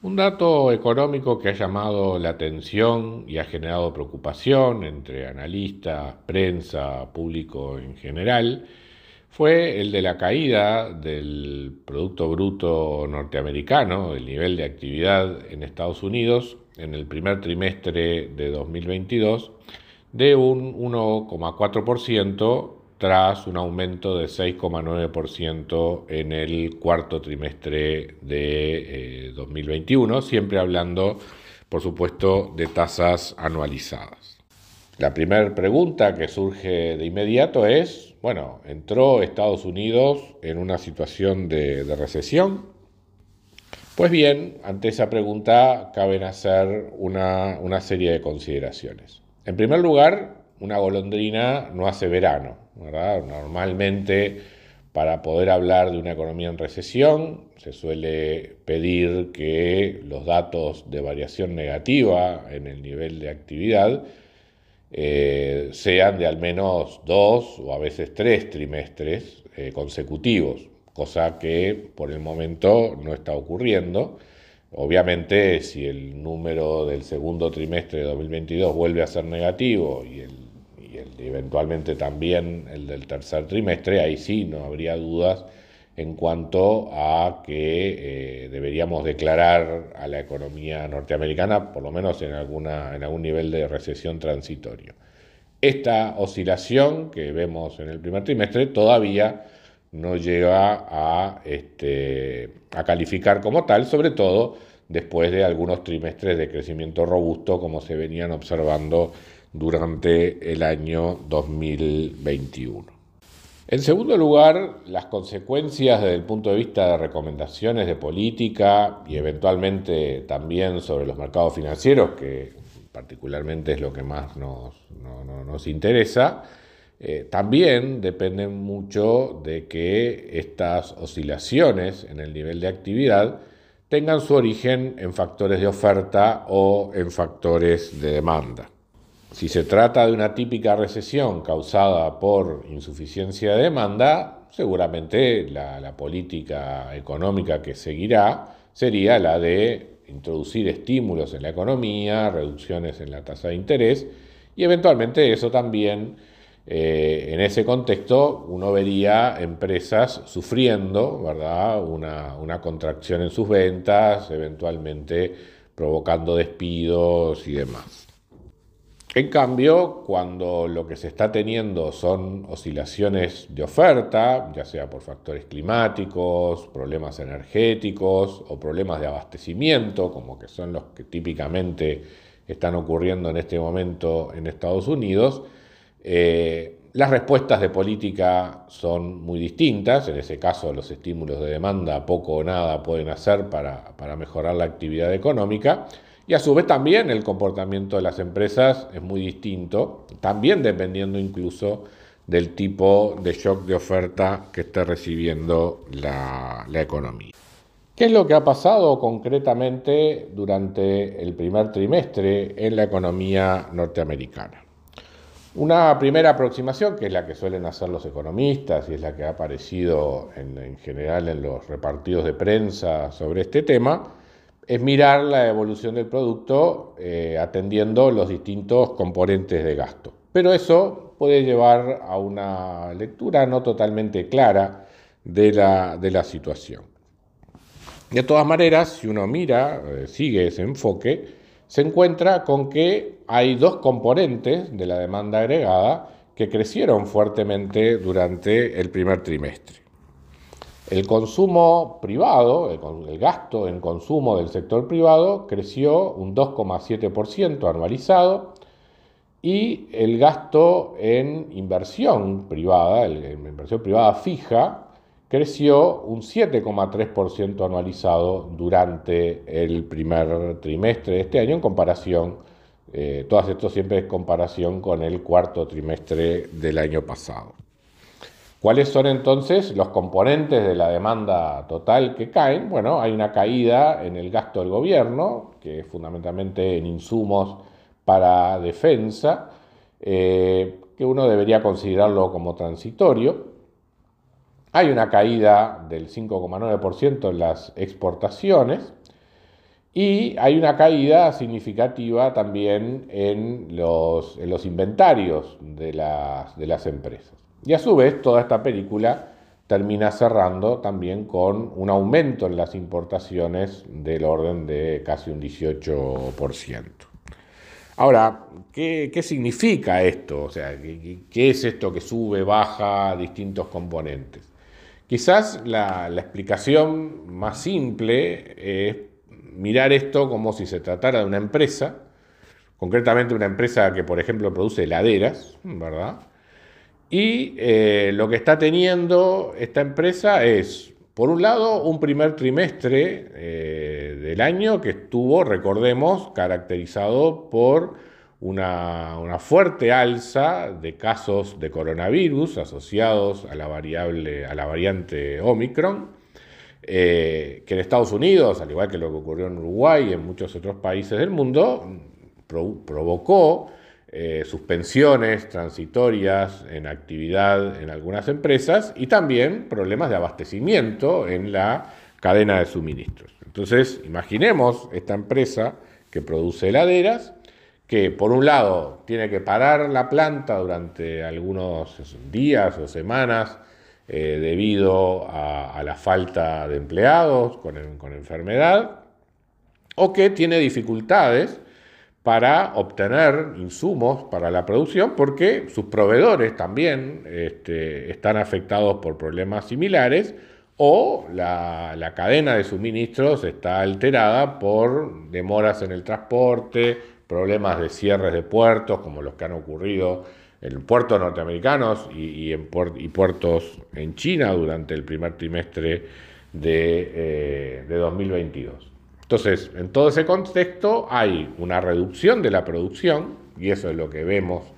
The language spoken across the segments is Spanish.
Un dato económico que ha llamado la atención y ha generado preocupación entre analistas, prensa, público en general, fue el de la caída del Producto Bruto norteamericano, el nivel de actividad en Estados Unidos en el primer trimestre de 2022, de un 1,4% tras un aumento de 6,9% en el cuarto trimestre de 2021, eh, siempre hablando, por supuesto, de tasas anualizadas. La primera pregunta que surge de inmediato es, bueno, ¿entró Estados Unidos en una situación de, recesión? Pues bien, ante esa pregunta caben hacer una, una serie de consideraciones. En primer lugar, una golondrina no hace verano. Normalmente, para poder hablar de una economía en recesión, se suele pedir que los datos de variación negativa en el nivel de actividad eh, sean de al menos dos o a veces tres trimestres eh, consecutivos, cosa que por el momento no está ocurriendo. Obviamente, si el número del segundo trimestre de 2022 vuelve a ser negativo y el y eventualmente también el del tercer trimestre, ahí sí no habría dudas en cuanto a que eh, deberíamos declarar a la economía norteamericana, por lo menos en, alguna, en algún nivel de recesión transitorio. Esta oscilación que vemos en el primer trimestre todavía no llega a, este, a calificar como tal, sobre todo después de algunos trimestres de crecimiento robusto como se venían observando durante el año 2021. En segundo lugar, las consecuencias desde el punto de vista de recomendaciones de política y eventualmente también sobre los mercados financieros, que particularmente es lo que más nos, nos interesa, eh, también dependen mucho de que estas oscilaciones en el nivel de actividad tengan su origen en factores de oferta o en factores de demanda. Si se trata de una típica recesión causada por insuficiencia de demanda, seguramente la, política económica que seguirá sería la de introducir estímulos en la economía, reducciones en la tasa de interés y eventualmente eso también, eh, en ese contexto, uno vería empresas sufriendo ¿verdad? Una, una contracción en sus ventas, eventualmente provocando despidos y demás. En cambio, cuando lo que se está teniendo son oscilaciones de oferta, ya sea por factores climáticos, problemas energéticos o problemas de abastecimiento, como que son los que típicamente están ocurriendo en este momento en Estados Unidos, eh, las respuestas de política son muy distintas. En ese caso, los estímulos de demanda poco o nada pueden hacer para, para mejorar la actividad económica. Y a su vez también el comportamiento de las empresas es muy distinto, también dependiendo incluso del tipo de shock de oferta que esté recibiendo la, economía. ¿Qué es lo que ha pasado concretamente durante el primer trimestre en la economía norteamericana? Una primera aproximación, que es la que suelen hacer los economistas y es la que ha aparecido en, en general en los repartidos de prensa sobre este tema, es mirar la evolución del producto eh, atendiendo los distintos componentes de gasto. Pero eso puede llevar a una lectura no totalmente clara de la, de la situación. De todas maneras, si uno mira, eh, sigue ese enfoque, se encuentra con que hay dos componentes de la demanda agregada que crecieron fuertemente durante el primer trimestre. El consumo privado, el, gasto en consumo del sector privado creció un 2,7% anualizado y el gasto en inversión privada, en inversión privada fija, creció un 7,3% anualizado durante el primer trimestre de este año en comparación, eh, esto siempre es comparación con el cuarto trimestre del año pasado. ¿Cuáles son entonces los componentes de la demanda total que caen? Bueno, hay una caída en el gasto del gobierno, que es fundamentalmente en insumos para defensa, eh, que uno debería considerarlo como transitorio. Hay una caída del 5,9% en las exportaciones y hay una caída significativa también en los, inventarios de las empresas. Y a su vez, toda esta película termina cerrando también con un aumento en las importaciones del orden de casi un 18%. Ahora, ¿qué, significa esto? O sea, ¿qué, es esto que sube, baja distintos componentes? Quizás la, la explicación más simple es mirar esto como si se tratara de una empresa, concretamente una empresa que, por ejemplo, produce heladeras, ¿verdad? Y eh, lo que está teniendo esta empresa es, por un lado, un primer trimestre eh, del año que estuvo, recordemos, caracterizado por una, fuerte alza de casos de coronavirus asociados a la, variable, a la variante Omicron, eh, que en Estados Unidos, al igual que lo que ocurrió en Uruguay y en muchos otros países del mundo, provocó eh, suspensiones transitorias en actividad en algunas empresas y también problemas de abastecimiento en la cadena de suministros. Entonces, imaginemos esta empresa que produce heladeras, que por un lado tiene que parar la planta durante algunos días o semanas eh, debido a, la falta de empleados con enfermedad, o que tiene dificultades para obtener insumos para la producción porque sus proveedores también este, están afectados por problemas similares o la, cadena de suministros está alterada por demoras en el transporte, problemas de cierres de puertos como los que han ocurrido en puertos norteamericanos y, en puertos en China durante el primer trimestre de, eh, de 2022. Entonces, en todo ese contexto hay una reducción de la producción, y eso es lo que vemos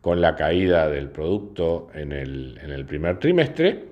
con la caída del producto en el, primer trimestre,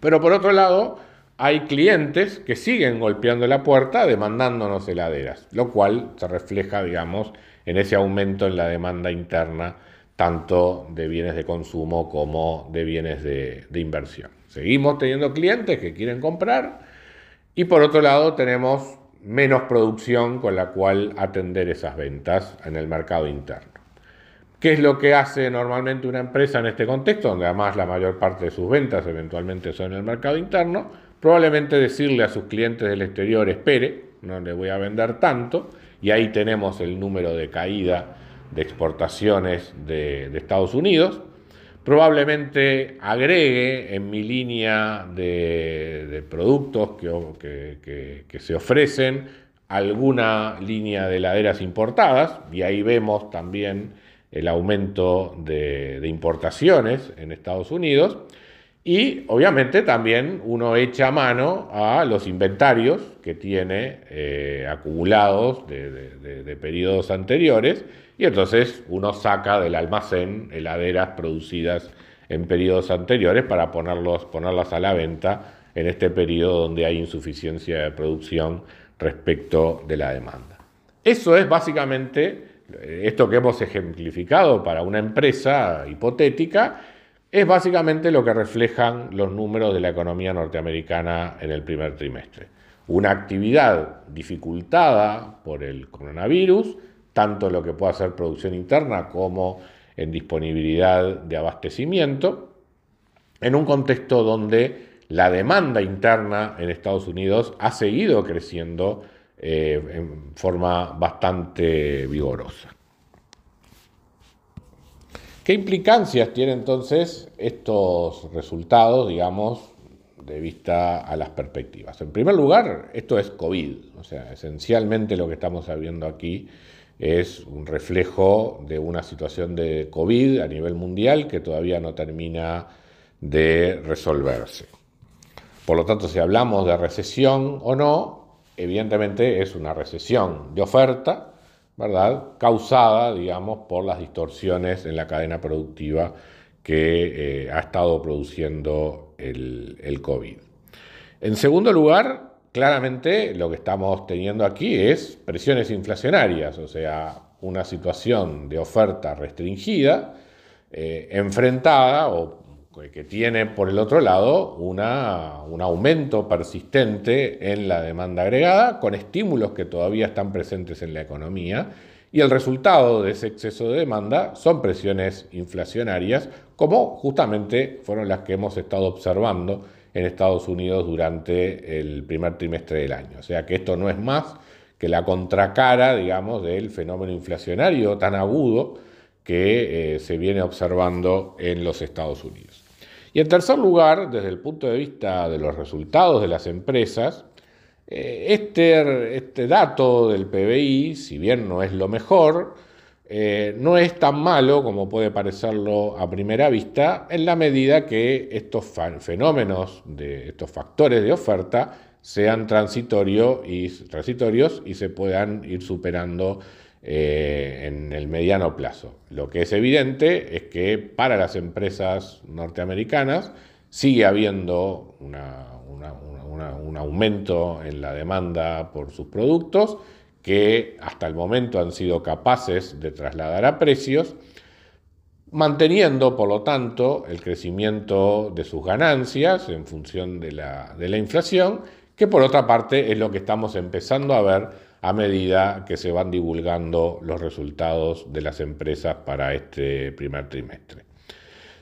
pero por otro lado, hay clientes que siguen golpeando la puerta demandándonos heladeras, lo cual se refleja, digamos, en ese aumento en la demanda interna, tanto de bienes de consumo como de bienes de, inversión. Seguimos teniendo clientes que quieren comprar y por otro lado tenemos menos producción con la cual atender esas ventas en el mercado interno. ¿Qué es lo que hace normalmente una empresa en este contexto, donde además la mayor parte de sus ventas eventualmente son en el mercado interno? Probablemente decirle a sus clientes del exterior, espere, no le voy a vender tanto, y ahí tenemos el número de caída de exportaciones de, Estados Unidos, Probablemente agregue en mi línea de, productos que, se ofrecen alguna línea de heladeras importadas y ahí vemos también el aumento de, importaciones en Estados Unidos. Y obviamente también uno echa mano a los inventarios que tiene eh, acumulados de periodos anteriores y entonces uno saca del almacén heladeras producidas en periodos anteriores para ponerlos, ponerlas a la venta en este periodo donde hay insuficiencia de producción respecto de la demanda. Eso es básicamente eh, esto que hemos ejemplificado para una empresa hipotética, es básicamente lo que reflejan los números de la economía norteamericana en el primer trimestre. Una actividad dificultada por el coronavirus, tanto lo que pueda ser producción interna como en disponibilidad de abastecimiento, en un contexto donde la demanda interna en Estados Unidos ha seguido creciendo eh, en forma bastante vigorosa. ¿Qué implicancias tienen entonces estos resultados, digamos, de vista a las perspectivas? En primer lugar, esto es COVID, o sea, esencialmente lo que estamos viendo aquí es un reflejo de una situación de COVID a nivel mundial que todavía no termina de resolverse. Por lo tanto, si hablamos de recesión o no, evidentemente es una recesión de oferta, ¿verdad? Causada, digamos, por las distorsiones en la cadena productiva que eh, ha estado produciendo el, el COVID. En segundo lugar, claramente lo que estamos teniendo aquí es presiones inflacionarias, o sea, una situación de oferta restringida, eh, enfrentada o que tiene por el otro lado una, un aumento persistente en la demanda agregada, con estímulos que todavía están presentes en la economía, y el resultado de ese exceso de demanda son presiones inflacionarias, como justamente fueron las que hemos estado observando en Estados Unidos durante el primer trimestre del año. O sea que esto no es más que la contracara, digamos, del fenómeno inflacionario tan agudo que eh, se viene observando en los Estados Unidos. Y en tercer lugar, desde el punto de vista de los resultados de las empresas, eh, este, este dato del PBI, si bien no es lo mejor, eh, no es tan malo como puede parecerlo a primera vista, en la medida que estos fenómenos, de estos factores de oferta, sean transitorios y, transitorios y se puedan ir superando eh, en el mediano plazo. Lo que es evidente es que para las empresas norteamericanas sigue habiendo un aumento en la demanda por sus productos que hasta el momento han sido capaces de trasladar a precios, manteniendo, por lo tanto, el crecimiento de sus ganancias en función de la, inflación, que por otra parte es lo que estamos empezando a ver a medida que se van divulgando los resultados de las empresas para este primer trimestre.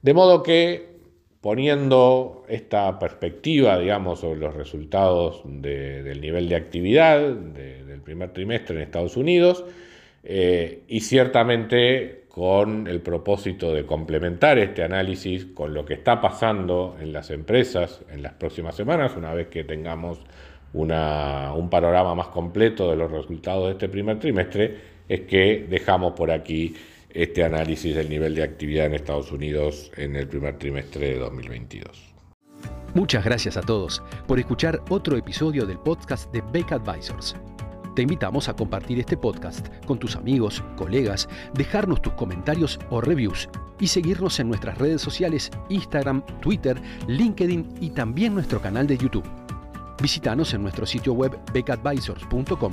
De modo que poniendo esta perspectiva, digamos, sobre los resultados del nivel de actividad del primer trimestre en Estados Unidos, eh, y ciertamente con el propósito de complementar este análisis con lo que está pasando en las empresas en las próximas semanas, una vez que tengamos un panorama más completo de los resultados de este primer trimestre, es que dejamos por aquí este análisis del nivel de actividad en Estados Unidos en el primer trimestre de 2022. Muchas gracias a todos por escuchar otro episodio del podcast de Beck Advisors. Te invitamos a compartir este podcast con tus amigos, colegas, dejarnos tus comentarios o reviews y seguirnos en nuestras redes sociales Instagram, Twitter, LinkedIn y también nuestro canal de YouTube. Visítanos en nuestro sitio web beckadvisors.com